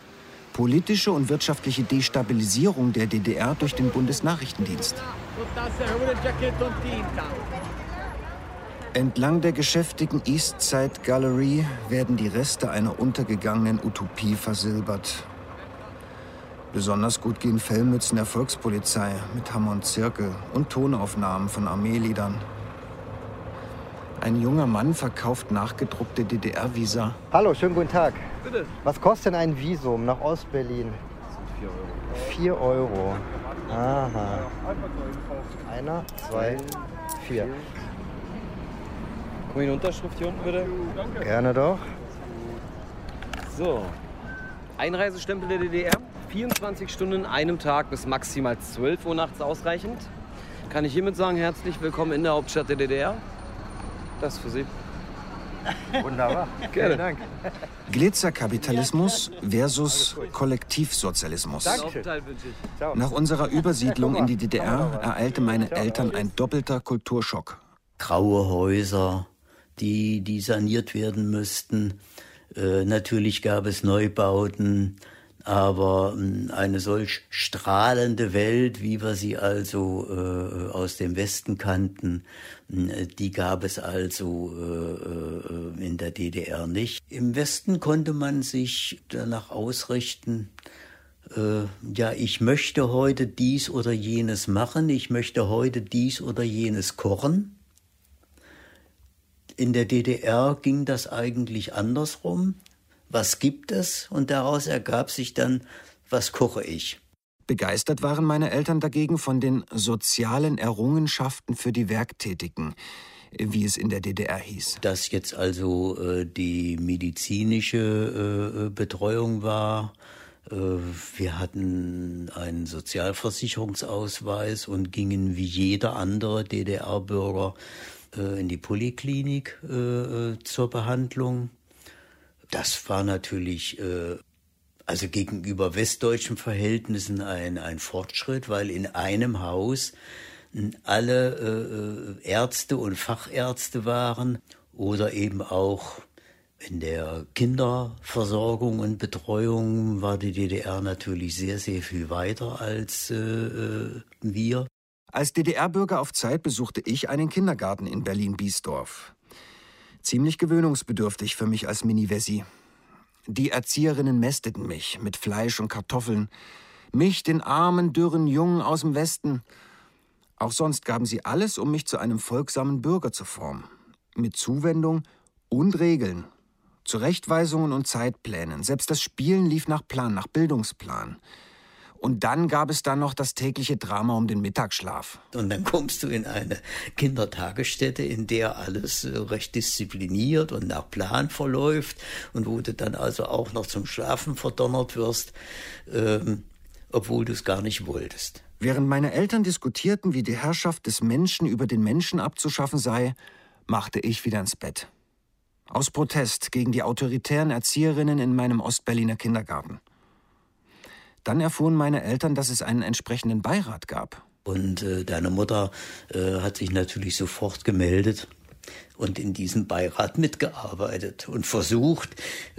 politische und wirtschaftliche Destabilisierung der DDR durch den Bundesnachrichtendienst. Entlang der geschäftigen Eastside Gallery werden die Reste einer untergegangenen Utopie versilbert. Besonders gut gehen Fellmützen der Volkspolizei mit Hammer und Zirkel und Tonaufnahmen von Armeeliedern. Ein junger Mann verkauft nachgedruckte DDR-Visa. Hallo, schönen guten Tag. Bitte. Was kostet denn ein Visum nach Ostberlin? 4 Euro. Aha. Einer, zwei, vier. Die Unterschrift hier unten bitte. Gerne doch. So. Einreisestempel der DDR. 24 Stunden in einem Tag bis maximal 12 Uhr nachts ausreichend. Kann ich hiermit sagen, herzlich willkommen in der Hauptstadt der DDR. Das für Sie. Wunderbar. [LAUGHS] Gerne. Vielen Dank. Glitzerkapitalismus versus Kollektivsozialismus. Nach unserer Übersiedlung in die DDR ereilte meine Eltern ein doppelter Kulturschock. Graue Häuser, die, die saniert werden müssten. Äh, natürlich gab es Neubauten, aber ähm, eine solch strahlende Welt, wie wir sie also äh, aus dem Westen kannten, äh, die gab es also äh, in der DDR nicht. Im Westen konnte man sich danach ausrichten, ja, ich möchte heute dies oder jenes machen, ich möchte heute dies oder jenes kochen. In der DDR ging das eigentlich andersrum. Was gibt es? Und daraus ergab sich dann, was koche ich? Begeistert waren meine Eltern dagegen von den sozialen Errungenschaften für die Werktätigen, wie es in der DDR hieß. Dass jetzt also äh, die medizinische äh, Betreuung war. Äh, wir hatten einen Sozialversicherungsausweis und gingen wie jeder andere DDR-Bürger äh, in die Poliklinik äh, äh, zur Behandlung. Das war natürlich äh, also gegenüber westdeutschen Verhältnissen ein, ein Fortschritt, weil in einem Haus alle äh, Ärzte und Fachärzte waren oder eben auch In der Kinderversorgung und Betreuung war die DDR natürlich sehr, sehr viel weiter als äh, äh wir. Als DDR-Bürger auf Zeit besuchte ich einen Kindergarten in Berlin-Biesdorf. Ziemlich gewöhnungsbedürftig für mich als Mini-Wessi. Die Erzieherinnen mästeten mich mit Fleisch und Kartoffeln. Mich, den armen, dürren Jungen aus dem Westen. Auch sonst gaben sie alles, um mich zu einem folgsamen Bürger zu formen. Mit Zuwendung und Regeln. Zurechtweisungen und Zeitplänen. Selbst das Spielen lief nach Plan, nach Bildungsplan. Und dann gab es dann noch das tägliche Drama um den Mittagsschlaf. Und dann kommst du in eine Kindertagesstätte, in der alles äh, recht diszipliniert und nach Plan verläuft und wo du dann also auch noch zum Schlafen verdonnert wirst, ähm, obwohl du es gar nicht wolltest. Während meine Eltern diskutierten, wie die Herrschaft des Menschen über den Menschen abzuschaffen sei, machte ich wieder ins Bett. Aus Protest gegen die autoritären Erzieherinnen in meinem Ostberliner Kindergarten. Dann erfuhren meine Eltern, dass es einen entsprechenden Beirat gab. Und äh, deine Mutter äh, hat sich natürlich sofort gemeldet und in diesem Beirat mitgearbeitet und versucht,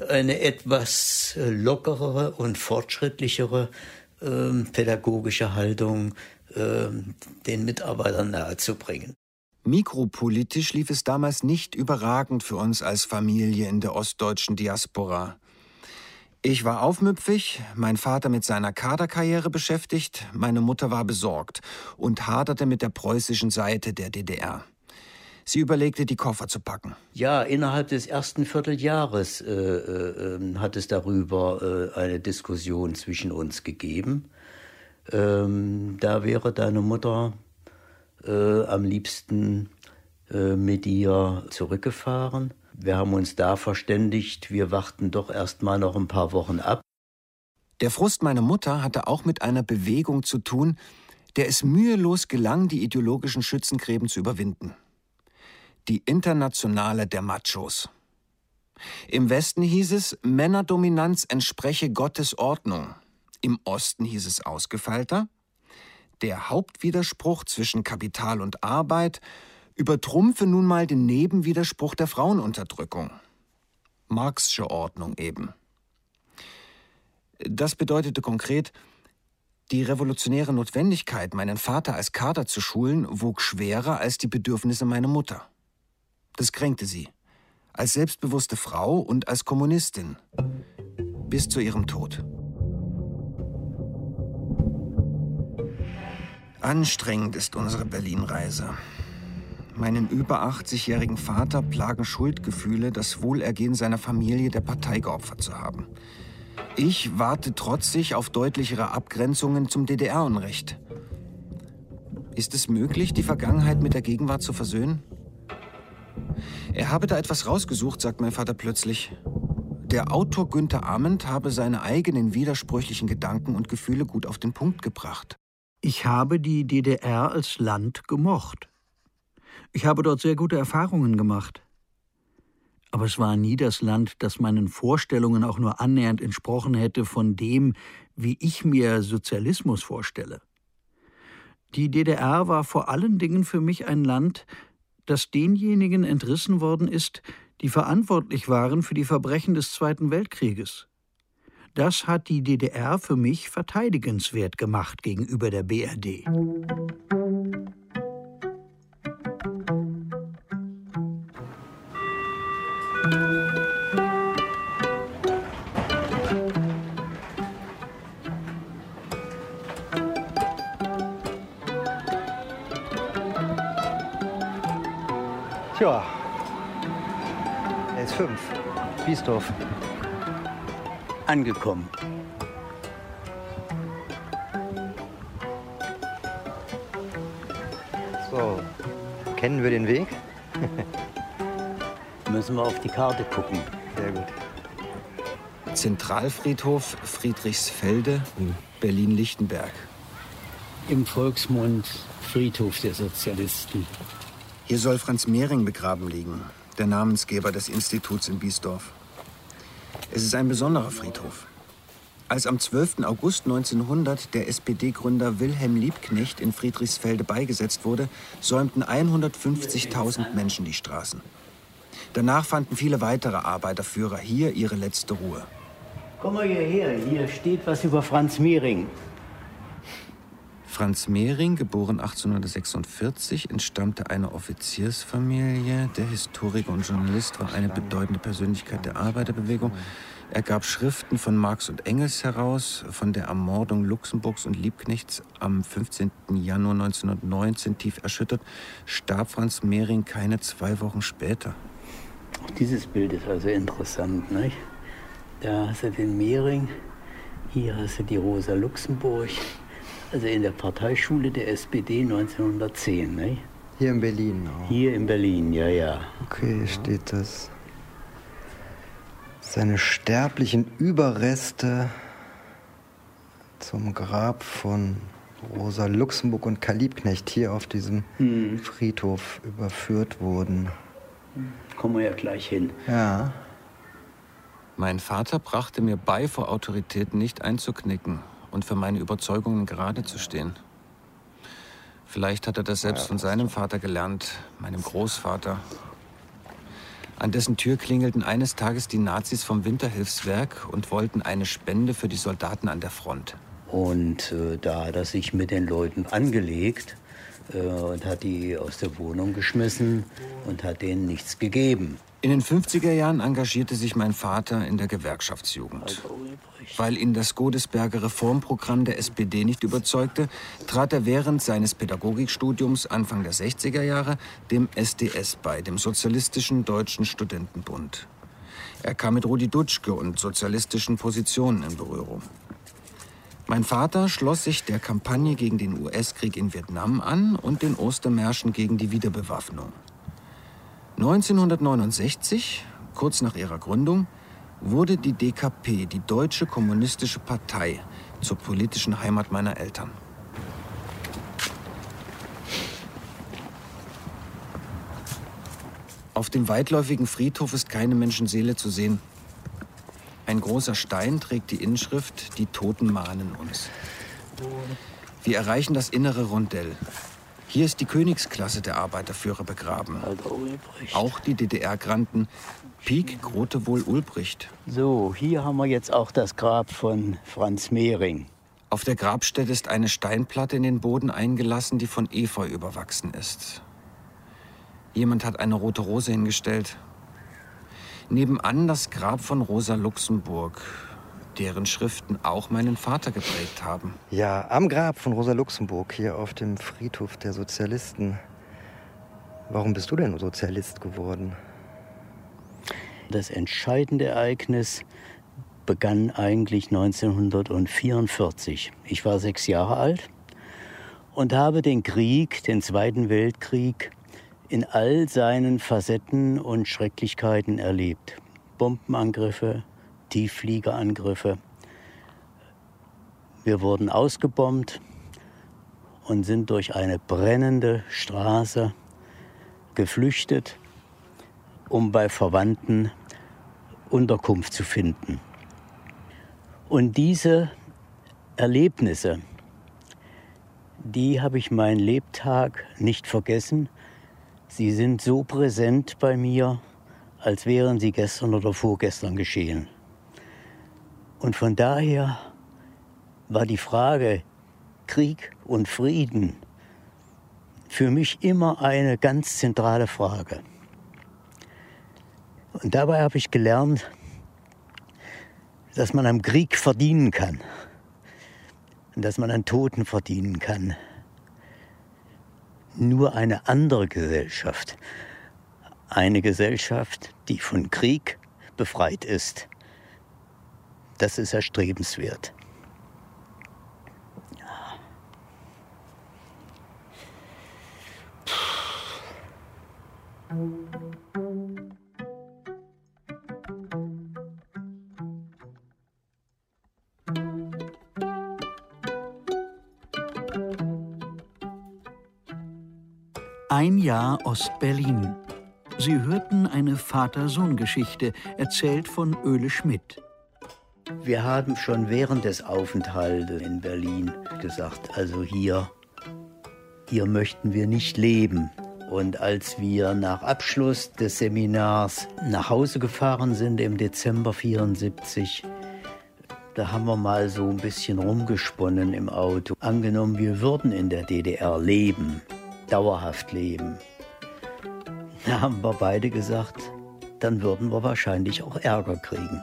eine etwas äh, lockerere und fortschrittlichere äh, pädagogische Haltung äh, den Mitarbeitern nahezubringen. Mikropolitisch lief es damals nicht überragend für uns als Familie in der ostdeutschen Diaspora. Ich war aufmüpfig, mein Vater mit seiner Kaderkarriere beschäftigt, meine Mutter war besorgt und haderte mit der preußischen Seite der DDR. Sie überlegte, die Koffer zu packen. Ja, innerhalb des ersten Vierteljahres äh, äh, ähm, hat es darüber äh, eine Diskussion zwischen uns gegeben. Ähm, da wäre deine Mutter äh, am liebsten äh, mit dir zurückgefahren. Wir haben uns da verständigt, wir warten doch erst mal noch ein paar Wochen ab. Der Frust meiner Mutter hatte auch mit einer Bewegung zu tun, der es mühelos gelang, die ideologischen Schützengräben zu überwinden. Die Internationale der Machos. Im Westen hieß es, Männerdominanz entspreche Gottes Ordnung. Im Osten hieß es ausgefeilter. Der Hauptwiderspruch zwischen Kapital und Arbeit übertrumpfe nun mal den Nebenwiderspruch der Frauenunterdrückung. Marxische Ordnung eben. Das bedeutete konkret, die revolutionäre Notwendigkeit, meinen Vater als Kader zu schulen, wog schwerer als die Bedürfnisse meiner Mutter. Das kränkte sie, als selbstbewusste Frau und als Kommunistin, bis zu ihrem Tod. Anstrengend ist unsere Berlin-Reise. Meinen über 80-jährigen Vater plagen Schuldgefühle, das Wohlergehen seiner Familie der Partei geopfert zu haben. Ich warte trotzig auf deutlichere Abgrenzungen zum DDR-Unrecht. Ist es möglich, die Vergangenheit mit der Gegenwart zu versöhnen? Er habe da etwas rausgesucht, sagt mein Vater plötzlich. Der Autor Günther Amend habe seine eigenen widersprüchlichen Gedanken und Gefühle gut auf den Punkt gebracht. Ich habe die DDR als Land gemocht. Ich habe dort sehr gute Erfahrungen gemacht. Aber es war nie das Land, das meinen Vorstellungen auch nur annähernd entsprochen hätte von dem, wie ich mir Sozialismus vorstelle. Die DDR war vor allen Dingen für mich ein Land, das denjenigen entrissen worden ist, die verantwortlich waren für die Verbrechen des Zweiten Weltkrieges. Das hat die DDR für mich verteidigenswert gemacht gegenüber der BRD. Tja, S5, Biesdorf. Angekommen. So, kennen wir den Weg? [LAUGHS] Müssen wir auf die Karte gucken. Sehr gut. Zentralfriedhof Friedrichsfelde, Berlin-Lichtenberg. Im Volksmund Friedhof der Sozialisten. Hier soll Franz Mehring begraben liegen, der Namensgeber des Instituts in Biesdorf. Es ist ein besonderer Friedhof. Als am 12. August 1900 der SPD-Gründer Wilhelm Liebknecht in Friedrichsfelde beigesetzt wurde, säumten 150.000 Menschen die Straßen. Danach fanden viele weitere Arbeiterführer hier ihre letzte Ruhe. Komm mal hierher, hier steht was über Franz Mehring. Franz Mehring, geboren 1846, entstammte einer Offiziersfamilie. Der Historiker und Journalist war eine bedeutende Persönlichkeit der Arbeiterbewegung. Er gab Schriften von Marx und Engels heraus. Von der Ermordung Luxemburgs und Liebknechts am 15. Januar 1919 tief erschüttert, starb Franz Mehring keine zwei Wochen später. Dieses Bild ist also interessant, nicht? Da hast du den Mehring, hier hast du die Rosa Luxemburg, also in der Parteischule der SPD 1910, nicht? Hier in Berlin auch. Hier in Berlin, ja, ja. Okay, steht das. Seine sterblichen Überreste zum Grab von Rosa Luxemburg und Karl Liebknecht hier auf diesem Hm. Friedhof überführt wurden. Kommen wir ja gleich hin. Ja. Mein Vater brachte mir bei, vor Autoritäten nicht einzuknicken und für meine Überzeugungen gerade zu stehen. Vielleicht hat er das selbst von seinem Vater gelernt, meinem Großvater. An dessen Tür klingelten eines Tages die Nazis vom Winterhilfswerk und wollten eine Spende für die Soldaten an der Front. Und äh, da hat er sich mit den Leuten angelegt äh, und hat die aus der Wohnung geschmissen und hat denen nichts gegeben. In den 50er Jahren engagierte sich mein Vater in der Gewerkschaftsjugend. Weil ihn das Godesberger Reformprogramm der SPD nicht überzeugte, trat er während seines Pädagogikstudiums Anfang der 60er Jahre dem SDS bei, dem Sozialistischen Deutschen Studentenbund. Er kam mit Rudi Dutschke und sozialistischen Positionen in Berührung. Mein Vater schloss sich der Kampagne gegen den US-Krieg in Vietnam an und den Ostermärschen gegen die Wiederbewaffnung. 1969, kurz nach ihrer Gründung, wurde die DKP, die Deutsche Kommunistische Partei, zur politischen Heimat meiner Eltern. Auf dem weitläufigen Friedhof ist keine Menschenseele zu sehen. Ein großer Stein trägt die Inschrift Die Toten mahnen uns. Wir erreichen das innere Rondell. Hier ist die Königsklasse der Arbeiterführer begraben. Auch die DDR-Granten Pieck, Grotewohl, Ulbricht. So, hier haben wir jetzt auch das Grab von Franz Mehring. Auf der Grabstätte ist eine Steinplatte in den Boden eingelassen, die von Efeu überwachsen ist. Jemand hat eine rote Rose hingestellt. Nebenan das Grab von Rosa Luxemburg, deren Schriften auch meinen Vater geprägt haben. Ja, am Grab von Rosa Luxemburg, hier auf dem Friedhof der Sozialisten. Warum bist du denn Sozialist geworden? Das entscheidende Ereignis begann eigentlich 1944. Ich war sechs Jahre alt und habe den Krieg, den Zweiten Weltkrieg, in all seinen Facetten und Schrecklichkeiten erlebt. Bombenangriffe, Tieffliegerangriffe. Wir wurden ausgebombt und sind durch eine brennende Straße geflüchtet, um bei Verwandten Unterkunft zu finden. Und diese Erlebnisse, die habe ich mein Lebtag nicht vergessen. Sie sind so präsent bei mir, als wären sie gestern oder vorgestern geschehen. Und von daher war die Frage Krieg und Frieden für mich immer eine ganz zentrale Frage. Und dabei habe ich gelernt, dass man am Krieg verdienen kann und dass man an Toten verdienen kann. Nur eine andere Gesellschaft, eine Gesellschaft, die von Krieg befreit ist, das ist erstrebenswert. Ein Jahr Ostberlin. Sie hörten eine Vater-Sohn-Geschichte, erzählt von Öle Schmidt. Wir haben schon während des Aufenthaltes in Berlin gesagt, also hier, hier möchten wir nicht leben. Und als wir nach Abschluss des Seminars nach Hause gefahren sind im Dezember 74, da haben wir mal so ein bisschen rumgesponnen im Auto. Angenommen, wir würden in der DDR leben, dauerhaft leben. Da haben wir beide gesagt, dann würden wir wahrscheinlich auch Ärger kriegen.